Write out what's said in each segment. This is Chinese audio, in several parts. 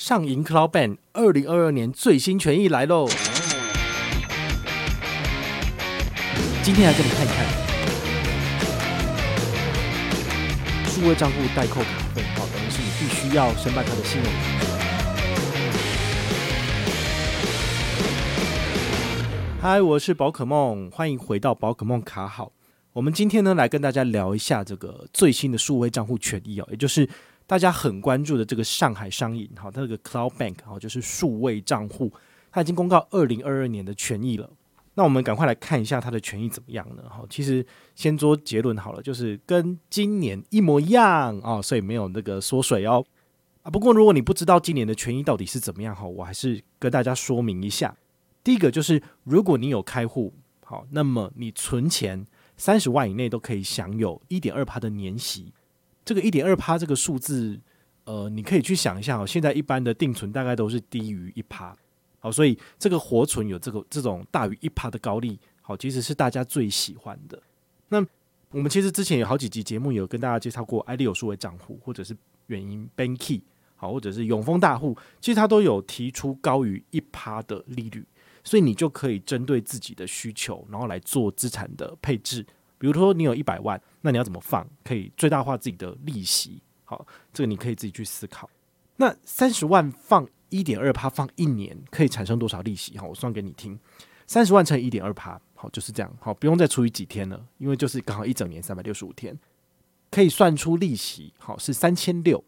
上银 Cloud Bank 二零二二年最新权益来喽。今天来给你看一看，数位账户代扣卡费，好，等于是你必须要申办他的信用卡。嗨，我是宝可梦，欢迎回到宝可梦卡好。我们今天呢，来跟大家聊一下这个最新的数位账户权益哦，也就是大家很关注的这个上海商银，好，它这个 Cloud Bank，好，就是数位账户，它已经公告二零二二年的权益了。那我们赶快来看一下它的权益怎么样呢？好，其实先做结论好了，就是跟今年一模一样啊，所以没有那个缩水哦。啊，不过如果你不知道今年的权益到底是怎么样哈，我还是跟大家说明一下。第一个就是，如果你有开户，好，那么你存钱三十万以内都可以享有一点二趴的年息。这个一点二趴这个数字，呃，你可以去想一下哦，现在一般的定存大概都是低于一趴。好，所以这个活存有这个这种大于一趴的高利，好，其实是大家最喜欢的。那我们其实之前有好几集节目有跟大家介绍过，iDeal 数位账户，或者是远银 Banky，好，或者是永丰大户，其实它都有提出高于一趴的利率，所以你就可以针对自己的需求，然后来做资产的配置。比如说你有一百万，那你要怎么放，可以最大化自己的利息？好，这个你可以自己去思考。那三十万放。一点二趴放一年可以产生多少利息？哈，我算给你听，三十万乘以一点二趴，好，就是这样，好，不用再除以几天了，因为就是刚好一整年三百六十五天，可以算出利息，好，是三千六，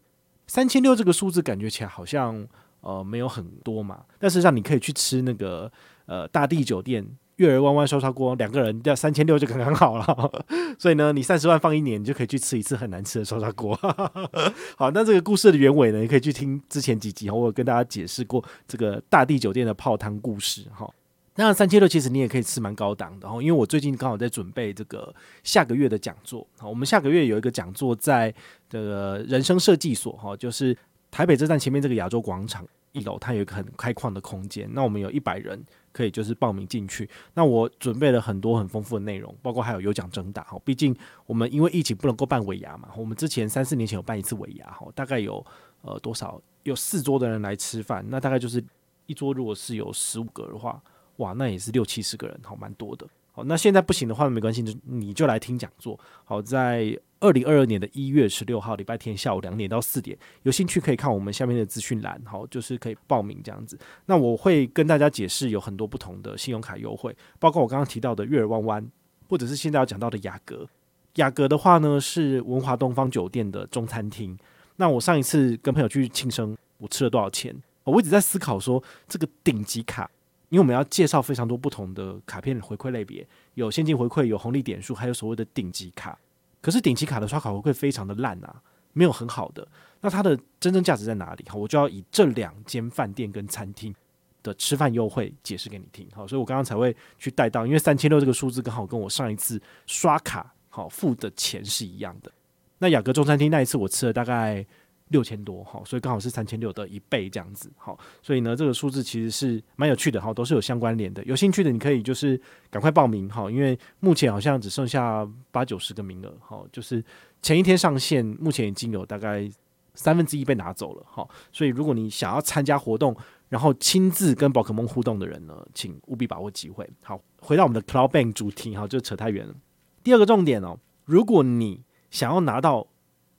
三千六这个数字感觉起来好像呃没有很多嘛，但是让你可以去吃那个呃大地酒店。月儿弯弯烧烧锅，两个人要三千六就刚刚好了。所以呢，你三十万放一年，你就可以去吃一次很难吃的烧烧锅。好，那这个故事的原委呢，你可以去听之前几集，我有跟大家解释过这个大地酒店的泡汤故事。哈，那三千六其实你也可以吃蛮高档的。哈，因为我最近刚好在准备这个下个月的讲座。好，我们下个月有一个讲座在这个人生设计所。哈，就是台北车站前面这个亚洲广场一楼，它有一个很开旷的空间。那我们有一百人。可以就是报名进去。那我准备了很多很丰富的内容，包括还有有奖征答哈。毕竟我们因为疫情不能够办尾牙嘛，我们之前三四年前有办一次尾牙哈，大概有呃多少有四桌的人来吃饭，那大概就是一桌如果是有十五个的话，哇，那也是六七十个人，好蛮多的。好，那现在不行的话没关系，就你就来听讲座。好，在二零二二年的一月十六号礼拜天下午两点到四点，有兴趣可以看我们下面的资讯栏，好，就是可以报名这样子。那我会跟大家解释有很多不同的信用卡优惠，包括我刚刚提到的月儿弯弯，或者是现在要讲到的雅阁。雅阁的话呢是文华东方酒店的中餐厅。那我上一次跟朋友去庆生，我吃了多少钱？我一直在思考说这个顶级卡。因为我们要介绍非常多不同的卡片回馈类别，有现金回馈，有红利点数，还有所谓的顶级卡。可是顶级卡的刷卡回馈非常的烂啊，没有很好的。那它的真正价值在哪里？好，我就要以这两间饭店跟餐厅的吃饭优惠解释给你听。好，所以我刚刚才会去带到，因为三千六这个数字刚好跟我上一次刷卡好付的钱是一样的。那雅阁中餐厅那一次我吃了大概。六千多，好，所以刚好是三千六的一倍这样子，好，所以呢，这个数字其实是蛮有趣的，哈，都是有相关联的。有兴趣的你可以就是赶快报名，哈，因为目前好像只剩下八九十个名额，哈，就是前一天上线，目前已经有大概三分之一被拿走了，哈，所以如果你想要参加活动，然后亲自跟宝可梦互动的人呢，请务必把握机会。好，回到我们的 Cloud Bank 主题，哈，就扯太远了。第二个重点哦，如果你想要拿到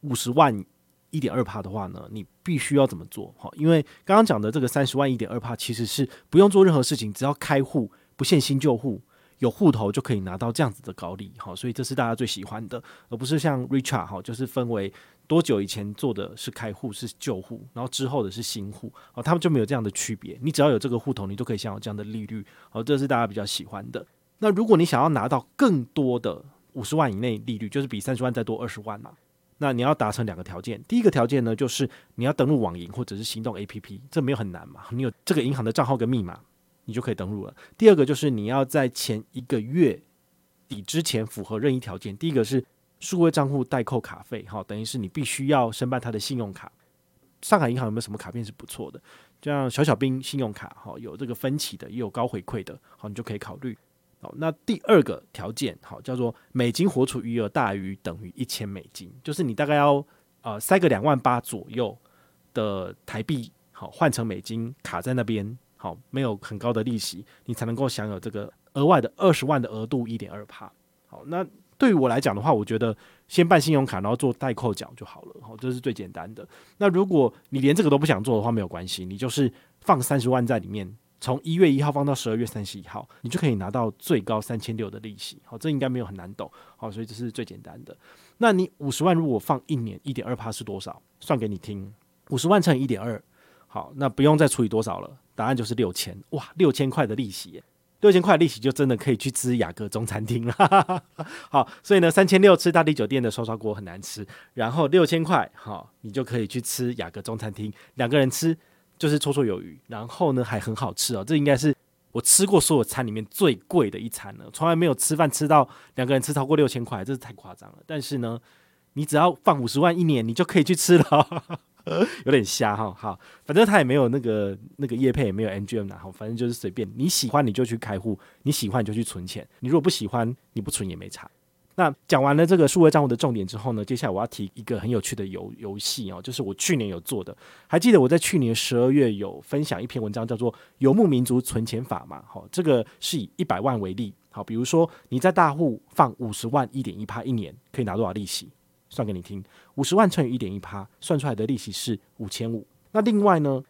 五十万。一点二帕的话呢，你必须要怎么做？哈，因为刚刚讲的这个三十万一点二帕，其实是不用做任何事情，只要开户，不限新旧户，有户头就可以拿到这样子的高利。哈，所以这是大家最喜欢的，而不是像 Richard 哈，就是分为多久以前做的是开户是旧户，然后之后的是新户，哦，他们就没有这样的区别。你只要有这个户头，你都可以享有这样的利率。哦，这是大家比较喜欢的。那如果你想要拿到更多的五十万以内利率，就是比三十万再多二十万嘛。那你要达成两个条件，第一个条件呢，就是你要登录网银或者是行动 APP，这没有很难嘛，你有这个银行的账号跟密码，你就可以登录了。第二个就是你要在前一个月底之前符合任意条件，第一个是数位账户代扣卡费，哈，等于是你必须要申办他的信用卡。上海银行有没有什么卡片是不错的？像小小兵信用卡，哈，有这个分期的，也有高回馈的，好，你就可以考虑。好，那第二个条件好，叫做美金活储余额大于等于一千美金，就是你大概要呃塞个两万八左右的台币，好换成美金卡在那边，好没有很高的利息，你才能够享有这个额外的二十万的额度一点二趴。好，那对于我来讲的话，我觉得先办信用卡，然后做代扣缴就好了，好，这是最简单的。那如果你连这个都不想做的话，没有关系，你就是放三十万在里面。从一月一号放到十二月三十一号，你就可以拿到最高三千六的利息。好，这应该没有很难懂。好，所以这是最简单的。那你五十万如果放一年，一点二趴是多少？算给你听，五十万乘以一点二，好，那不用再除以多少了，答案就是六千。哇，六千块的利息，六千块利息就真的可以去吃雅阁中餐厅了。好，所以呢，三千六吃大地酒店的刷刷锅很难吃，然后六千块，好，你就可以去吃雅阁中餐厅，两个人吃。就是绰绰有余，然后呢还很好吃哦，这应该是我吃过所有餐里面最贵的一餐了，从来没有吃饭吃到两个人吃超过六千块，这是太夸张了。但是呢，你只要放五十万一年，你就可以去吃了，有点瞎哈。好，反正他也没有那个那个叶配，也没有 MGM 然后，反正就是随便你喜欢你就去开户，你喜欢你就去存钱，你如果不喜欢你不存也没差。那讲完了这个数位账户的重点之后呢，接下来我要提一个很有趣的游游戏哦，就是我去年有做的，还记得我在去年十二月有分享一篇文章，叫做《游牧民族存钱法》嘛？好，这个是以一百万为例，好，比如说你在大户放五十万，一点一趴一年可以拿多少利息？算给你听，五十万乘以一点一趴，算出来的利息是五千五。那另外呢？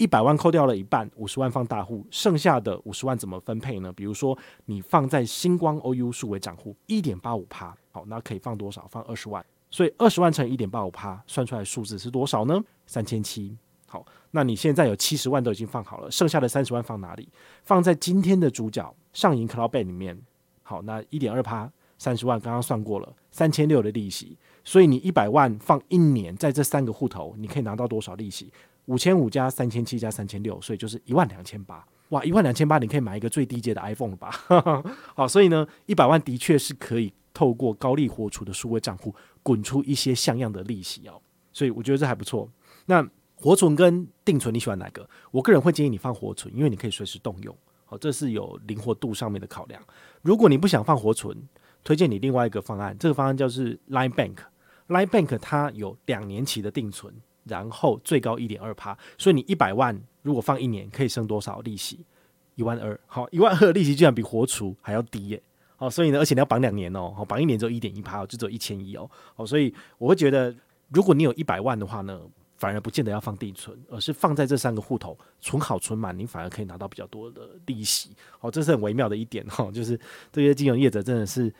一百万扣掉了一半，五十万放大户，剩下的五十万怎么分配呢？比如说你放在星光 OU 数位账户，一点八五趴，好，那可以放多少？放二十万，所以二十万乘一点八五趴，算出来数字是多少呢？三千七。好，那你现在有七十万都已经放好了，剩下的三十万放哪里？放在今天的主角上银 CloudBank 里面。好，那一点二趴，三十万刚刚算过了，三千六的利息。所以你一百万放一年，在这三个户头，你可以拿到多少利息？五千五加三千七加三千六，所以就是一万两千八。哇，一万两千八，你可以买一个最低阶的 iPhone 了吧？好，所以呢，一百万的确是可以透过高利活储的数位账户滚出一些像样的利息哦。所以我觉得这还不错。那活存跟定存，你喜欢哪个？我个人会建议你放活存，因为你可以随时动用。好，这是有灵活度上面的考量。如果你不想放活存，推荐你另外一个方案，这个方案叫是 Line Bank。Line Bank 它有两年期的定存。然后最高一点二趴，所以你一百万如果放一年可以生多少利息？一万二，好，一万二的利息居然比活储还要低耶！好，所以呢，而且你要绑两年哦，好，绑一年只有一点一趴，就只有一千一哦，好，所以我会觉得，如果你有一百万的话呢，反而不见得要放定存，而是放在这三个户头存好存满，你反而可以拿到比较多的利息。好，这是很微妙的一点哈，就是这些金融业者真的是。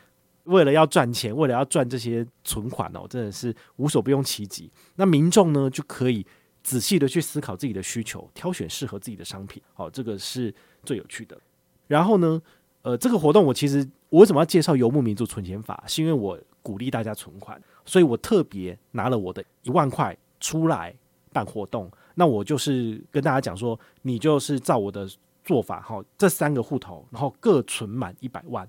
为了要赚钱，为了要赚这些存款哦，真的是无所不用其极。那民众呢，就可以仔细的去思考自己的需求，挑选适合自己的商品。好，这个是最有趣的。然后呢，呃，这个活动我其实我为什么要介绍游牧民族存钱法？是因为我鼓励大家存款，所以我特别拿了我的一万块出来办活动。那我就是跟大家讲说，你就是照我的做法，哈，这三个户头，然后各存满一百万。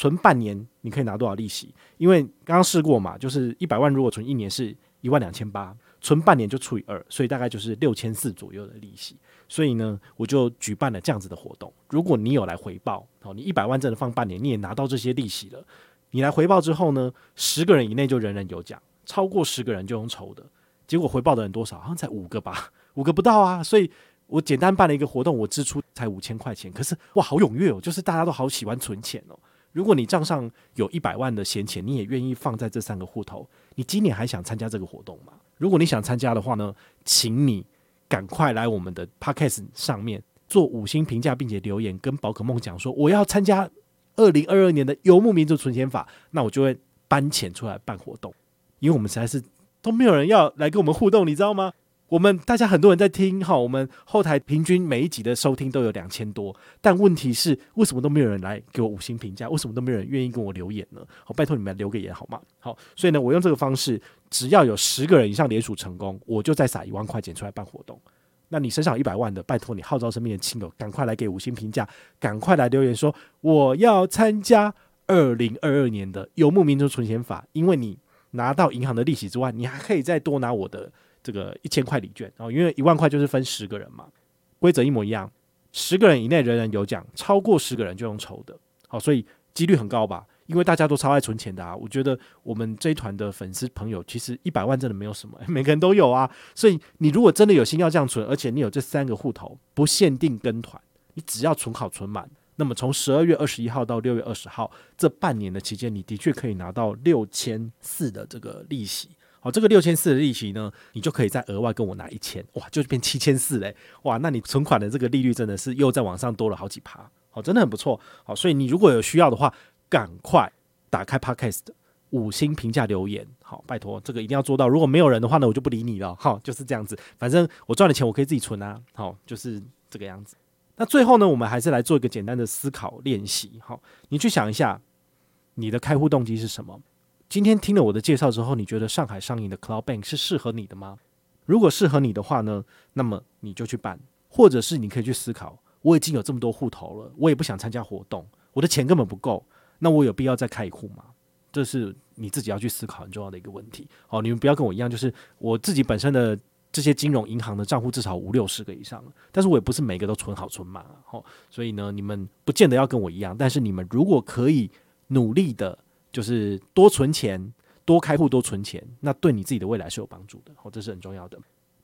存半年你可以拿多少利息？因为刚刚试过嘛，就是一百万如果存一年是一万两千八，存半年就除以二，所以大概就是六千四左右的利息。所以呢，我就举办了这样子的活动。如果你有来回报，哦，你一百万真的放半年，你也拿到这些利息了。你来回报之后呢，十个人以内就人人有奖，超过十个人就用抽的。结果回报的人多少？好像才五个吧，五个不到啊。所以我简单办了一个活动，我支出才五千块钱，可是哇，好踊跃哦，就是大家都好喜欢存钱哦。如果你账上有一百万的闲钱，你也愿意放在这三个户头，你今年还想参加这个活动吗？如果你想参加的话呢，请你赶快来我们的 Podcast 上面做五星评价，并且留言跟宝可梦讲说我要参加二零二二年的游牧民族存钱法，那我就会搬钱出来办活动，因为我们实在是都没有人要来跟我们互动，你知道吗？我们大家很多人在听哈，我们后台平均每一集的收听都有两千多，但问题是为什么都没有人来给我五星评价？为什么都没有人愿意跟我留言呢？好，拜托你们留个言好吗？好，所以呢，我用这个方式，只要有十个人以上连署成功，我就再撒一万块钱出来办活动。那你身上有一百万的，拜托你号召身边的亲友，赶快来给五星评价，赶快来留言说我要参加二零二二年的游牧民族存钱法，因为你拿到银行的利息之外，你还可以再多拿我的。这个一千块礼券，然后因为一万块就是分十个人嘛，规则一模一样，十个人以内人人有奖，超过十个人就用抽的，好，所以几率很高吧？因为大家都超爱存钱的啊。我觉得我们这一团的粉丝朋友，其实一百万真的没有什么，每个人都有啊。所以你如果真的有心要这样存，而且你有这三个户头，不限定跟团，你只要存好存满，那么从十二月二十一号到六月二十号这半年的期间，你的确可以拿到六千四的这个利息。好，这个六千四的利息呢，你就可以再额外跟我拿一千，哇，就变七千四嘞，哇，那你存款的这个利率真的是又在往上多了好几趴，好，真的很不错，好，所以你如果有需要的话，赶快打开 Podcast 五星评价留言，好，拜托这个一定要做到，如果没有人的话呢，我就不理你了，好，就是这样子，反正我赚的钱我可以自己存啊，好，就是这个样子。那最后呢，我们还是来做一个简单的思考练习，好，你去想一下，你的开户动机是什么？今天听了我的介绍之后，你觉得上海上映的 Cloud Bank 是适合你的吗？如果适合你的话呢，那么你就去办，或者是你可以去思考，我已经有这么多户头了，我也不想参加活动，我的钱根本不够，那我有必要再开一户吗？这是你自己要去思考很重要的一个问题。好，你们不要跟我一样，就是我自己本身的这些金融银行的账户至少五六十个以上了，但是我也不是每个都存好存满啊。好，所以呢，你们不见得要跟我一样，但是你们如果可以努力的。就是多存钱，多开户，多存钱，那对你自己的未来是有帮助的，哦，这是很重要的。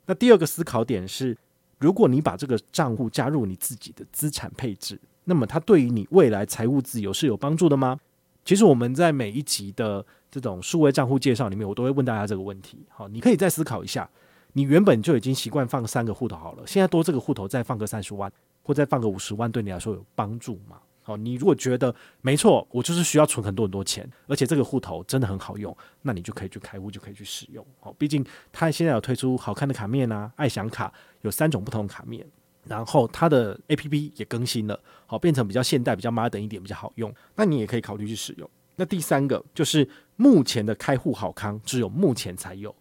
那第二个思考点是，如果你把这个账户加入你自己的资产配置，那么它对于你未来财务自由是有帮助的吗？其实我们在每一集的这种数位账户介绍里面，我都会问大家这个问题。好，你可以再思考一下，你原本就已经习惯放三个户头好了，现在多这个户头再放个三十万，或再放个五十万，对你来说有帮助吗？好，你如果觉得没错，我就是需要存很多很多钱，而且这个户头真的很好用，那你就可以去开户，就可以去使用。好，毕竟它现在有推出好看的卡面啊，爱享卡有三种不同的卡面，然后它的 APP 也更新了，好，变成比较现代、比较 modern 一点，比较好用。那你也可以考虑去使用。那第三个就是目前的开户好康只有目前才有，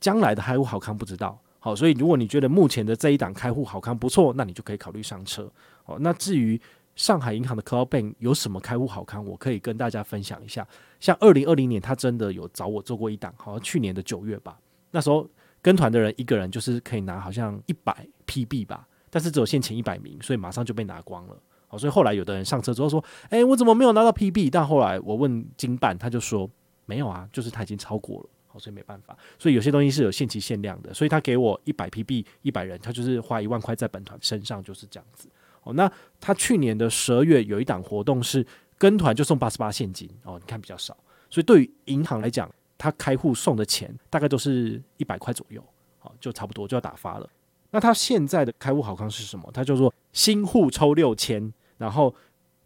将来的开户好康不知道。好，所以如果你觉得目前的这一档开户好康不错，那你就可以考虑上车。好，那至于上海银行的 Cloud Bank 有什么开户好康？我可以跟大家分享一下。像二零二零年，他真的有找我做过一档，好像去年的九月吧。那时候跟团的人一个人就是可以拿好像一百 PB 吧，但是只有限前一百名，所以马上就被拿光了。好，所以后来有的人上车之后说：“诶，我怎么没有拿到 PB？” 但后来我问经办，他就说：“没有啊，就是他已经超过了。”好，所以没办法。所以有些东西是有限期限量的，所以他给我一百 PB 一百人，他就是花一万块在本团身上，就是这样子。哦，那他去年的十二月有一档活动是跟团就送八十八现金哦，你看比较少，所以对于银行来讲，他开户送的钱大概都是一百块左右，好，就差不多就要打发了。那他现在的开户好康是什么？他叫做新户抽六千，然后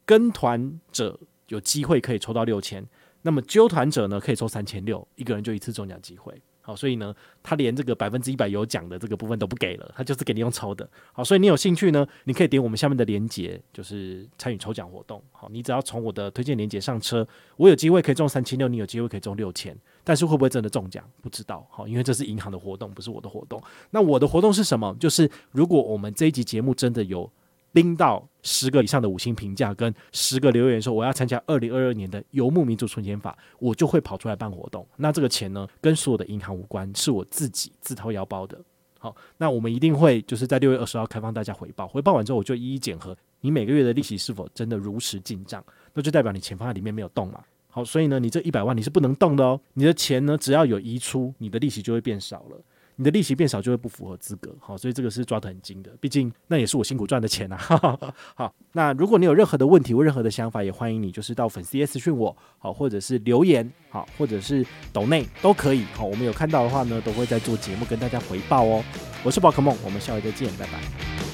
跟团者有机会可以抽到六千，那么揪团者呢可以抽三千六，一个人就一次中奖机会。好，所以呢，他连这个百分之一百有奖的这个部分都不给了，他就是给你用抽的。好，所以你有兴趣呢，你可以点我们下面的链接，就是参与抽奖活动。好，你只要从我的推荐链接上车，我有机会可以中三千六，你有机会可以中六千，但是会不会真的中奖，不知道。好，因为这是银行的活动，不是我的活动。那我的活动是什么？就是如果我们这一集节目真的有。拎到十个以上的五星评价跟十个留言说我要参加二零二二年的游牧民族存钱法，我就会跑出来办活动。那这个钱呢，跟所有的银行无关，是我自己自掏腰包的。好，那我们一定会就是在六月二十号开放大家回报，回报完之后我就一一检核你每个月的利息是否真的如实进账，那就代表你钱放在里面没有动嘛。好，所以呢，你这一百万你是不能动的哦，你的钱呢只要有移出，你的利息就会变少了。你的利息变少就会不符合资格，好，所以这个是抓得很紧的，毕竟那也是我辛苦赚的钱啊。好，那如果你有任何的问题或任何的想法，也欢迎你就是到粉丝私讯我，好，或者是留言，好，或者是抖内都可以，好，我们有看到的话呢，都会在做节目跟大家回报哦。我是宝可梦，我们下回再见，拜拜。